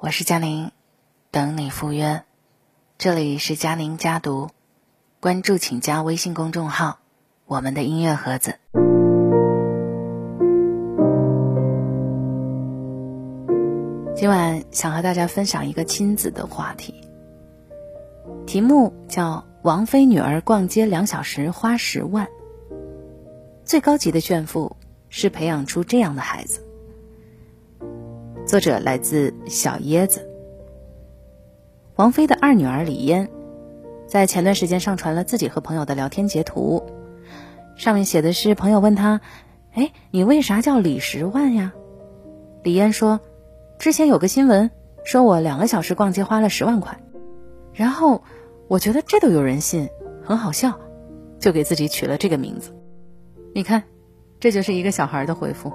我是佳宁，等你赴约。这里是佳宁家读，关注请加微信公众号“我们的音乐盒子”。今晚想和大家分享一个亲子的话题，题目叫“王菲女儿逛街两小时花十万”。最高级的炫富是培养出这样的孩子。作者来自小椰子。王菲的二女儿李嫣，在前段时间上传了自己和朋友的聊天截图，上面写的是朋友问她：“哎，你为啥叫李十万呀？”李嫣说：“之前有个新闻说我两个小时逛街花了十万块，然后我觉得这都有人信，很好笑，就给自己取了这个名字。你看，这就是一个小孩的回复。”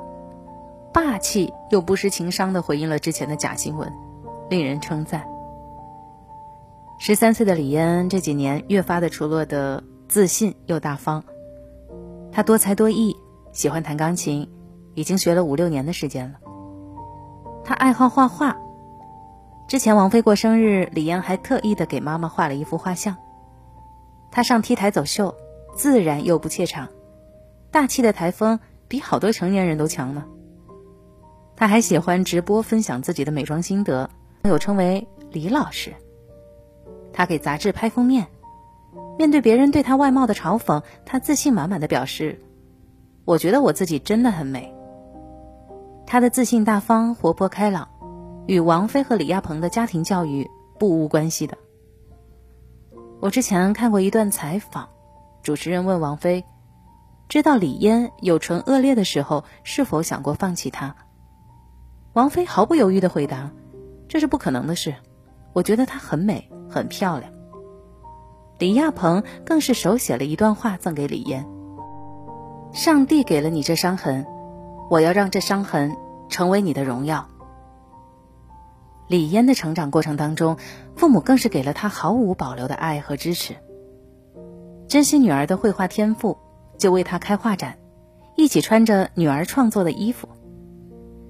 霸气又不失情商的回应了之前的假新闻，令人称赞。十三岁的李嫣这几年越发的出落的自信又大方，她多才多艺，喜欢弹钢琴，已经学了五六年的时间了。她爱好画画，之前王菲过生日，李嫣还特意的给妈妈画了一幅画像。她上 T 台走秀，自然又不怯场，大气的台风比好多成年人都强呢。他还喜欢直播分享自己的美妆心得，有称为李老师。他给杂志拍封面，面对别人对他外貌的嘲讽，他自信满满的表示：“我觉得我自己真的很美。”他的自信大方、活泼开朗，与王菲和李亚鹏的家庭教育不无关系的。我之前看过一段采访，主持人问王菲：“知道李嫣有唇腭裂的时候，是否想过放弃她？”王菲毫不犹豫的回答：“这是不可能的事，我觉得她很美，很漂亮。”李亚鹏更是手写了一段话赠给李嫣：“上帝给了你这伤痕，我要让这伤痕成为你的荣耀。”李嫣的成长过程当中，父母更是给了她毫无保留的爱和支持。珍惜女儿的绘画天赋，就为她开画展，一起穿着女儿创作的衣服。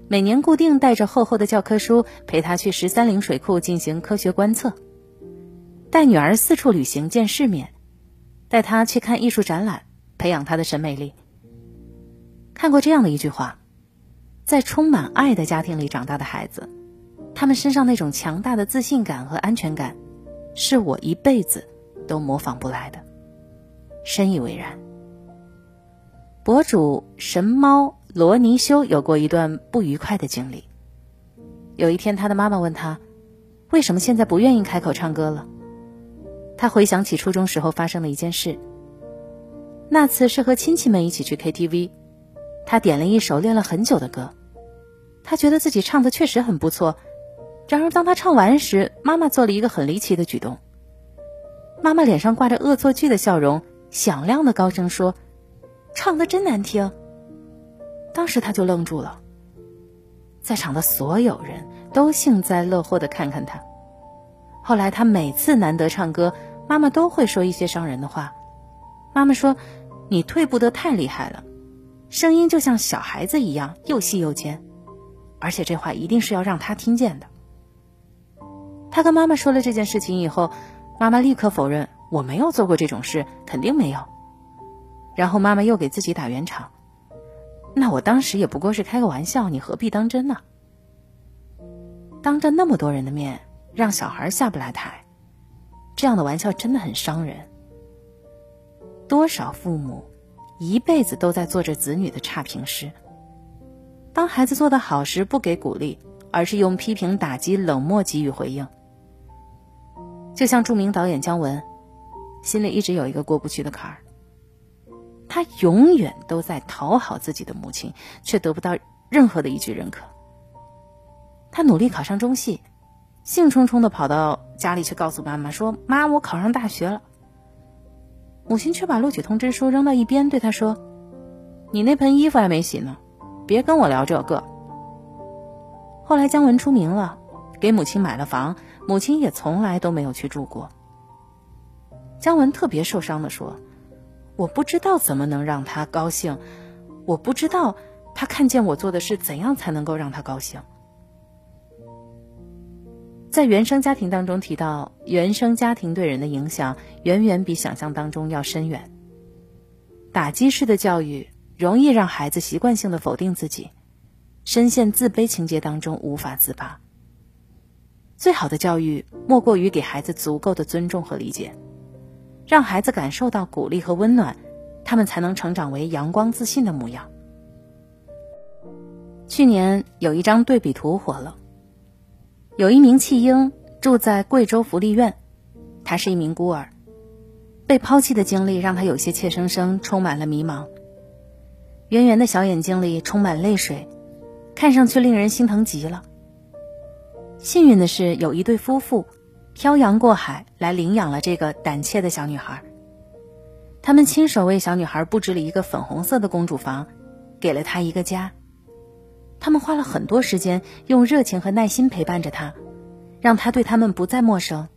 每年固定带着厚厚的教科书陪她去十三陵水库进行科学观测，带女儿四处旅行见世面，带她去看艺术展览，培养她的审美力。看过这样的一句话，在充满爱的家庭里长大的孩子，他们身上那种强大的自信感和安全感，是我一辈子都模仿不来的，深以为然。博主神猫。罗尼修有过一段不愉快的经历。有一天，他的妈妈问他：“为什么现在不愿意开口唱歌了？”他回想起初中时候发生的一件事。那次是和亲戚们一起去 KTV，他点了一首练了很久的歌，他觉得自己唱的确实很不错。然而，当他唱完时，妈妈做了一个很离奇的举动。妈妈脸上挂着恶作剧的笑容，响亮的高声说：“唱的真难听。”当时他就愣住了，在场的所有人都幸灾乐祸的看看他。后来他每次难得唱歌，妈妈都会说一些伤人的话。妈妈说：“你退步的太厉害了，声音就像小孩子一样又细又尖。”而且这话一定是要让他听见的。他跟妈妈说了这件事情以后，妈妈立刻否认：“我没有做过这种事，肯定没有。”然后妈妈又给自己打圆场。那我当时也不过是开个玩笑，你何必当真呢？当着那么多人的面让小孩下不来台，这样的玩笑真的很伤人。多少父母一辈子都在做着子女的差评师，当孩子做的好时不给鼓励，而是用批评、打击、冷漠给予回应。就像著名导演姜文，心里一直有一个过不去的坎儿。他永远都在讨好自己的母亲，却得不到任何的一句认可。他努力考上中戏，兴冲冲的跑到家里去告诉妈妈说：“妈，我考上大学了。”母亲却把录取通知书扔到一边，对他说：“你那盆衣服还没洗呢，别跟我聊这个。”后来姜文出名了，给母亲买了房，母亲也从来都没有去住过。姜文特别受伤的说。我不知道怎么能让他高兴，我不知道他看见我做的事怎样才能够让他高兴。在原生家庭当中提到，原生家庭对人的影响远远比想象当中要深远。打击式的教育容易让孩子习惯性的否定自己，深陷自卑情节当中无法自拔。最好的教育莫过于给孩子足够的尊重和理解，让孩子感受到鼓励和温暖，他们才能成长为阳光自信的模样。去年有一张对比图火了，有一名弃婴住在贵州福利院，他是一名孤儿，被抛弃的经历让他有些怯生生，充满了迷茫。圆圆的小眼睛里充满泪水，看上去令人心疼极了。幸运的是，有一对夫妇漂洋过海来领养了这个胆怯的小女孩。他们亲手为小女孩布置了一个粉红色的公主房，给了她一个家。他们花了很多时间，用热情和耐心陪伴着她，让她对他们不再陌生。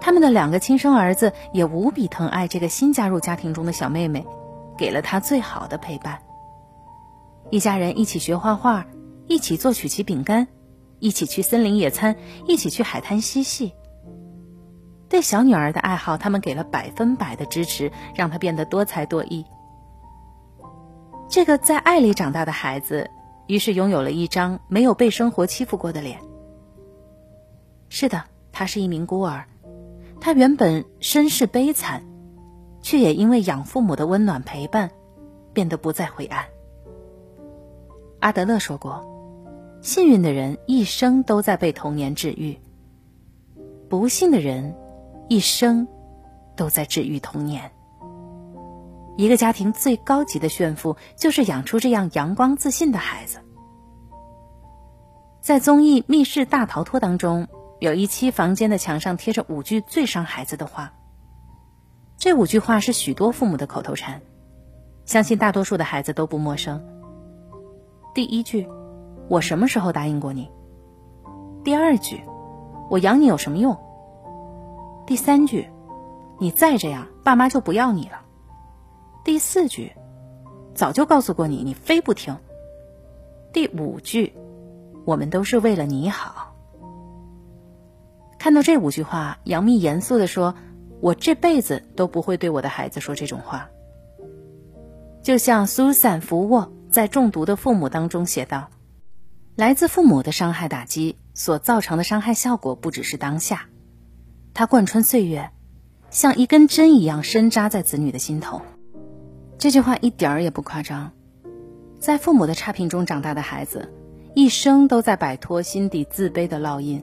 他们的两个亲生儿子也无比疼爱这个新加入家庭中的小妹妹，给了她最好的陪伴。一家人一起学画画，一起做曲奇饼干。一起去森林野餐，一起去海滩嬉戏。对小女儿的爱好，他们给了百分百的支持，让她变得多才多艺。这个在爱里长大的孩子，于是拥有了一张没有被生活欺负过的脸。是的，他是一名孤儿，他原本身世悲惨，却也因为养父母的温暖陪伴，变得不再灰暗。阿德勒说过。幸运的人一生都在被童年治愈，不幸的人一生都在治愈童年。一个家庭最高级的炫富，就是养出这样阳光自信的孩子。在综艺《密室大逃脱》当中，有一期房间的墙上贴着五句最伤孩子的话。这五句话是许多父母的口头禅，相信大多数的孩子都不陌生。第一句。我什么时候答应过你？第二句，我养你有什么用？第三句，你再这样，爸妈就不要你了。第四句，早就告诉过你，你非不听。第五句，我们都是为了你好。看到这五句话，杨幂严肃的说：“我这辈子都不会对我的孩子说这种话。”就像苏珊·福沃在《中毒的父母》当中写道。来自父母的伤害打击所造成的伤害效果不只是当下，它贯穿岁月，像一根针一样深扎在子女的心头。这句话一点儿也不夸张。在父母的差评中长大的孩子，一生都在摆脱心底自卑的烙印；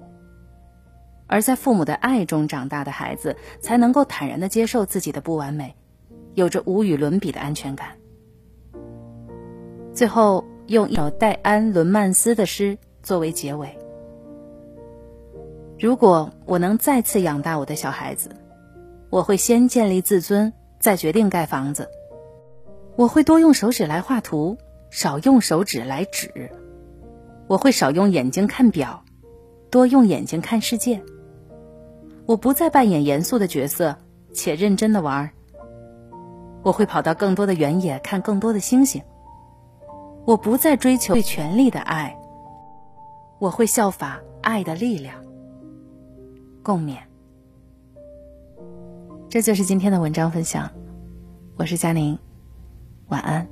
而在父母的爱中长大的孩子，才能够坦然的接受自己的不完美，有着无与伦比的安全感。最后。用一首戴安·伦曼斯的诗作为结尾。如果我能再次养大我的小孩子，我会先建立自尊，再决定盖房子。我会多用手指来画图，少用手指来指。我会少用眼睛看表，多用眼睛看世界。我不再扮演严肃的角色，且认真的玩。我会跑到更多的原野，看更多的星星。我不再追求对权力的爱，我会效法爱的力量。共勉。这就是今天的文章分享，我是佳宁，晚安。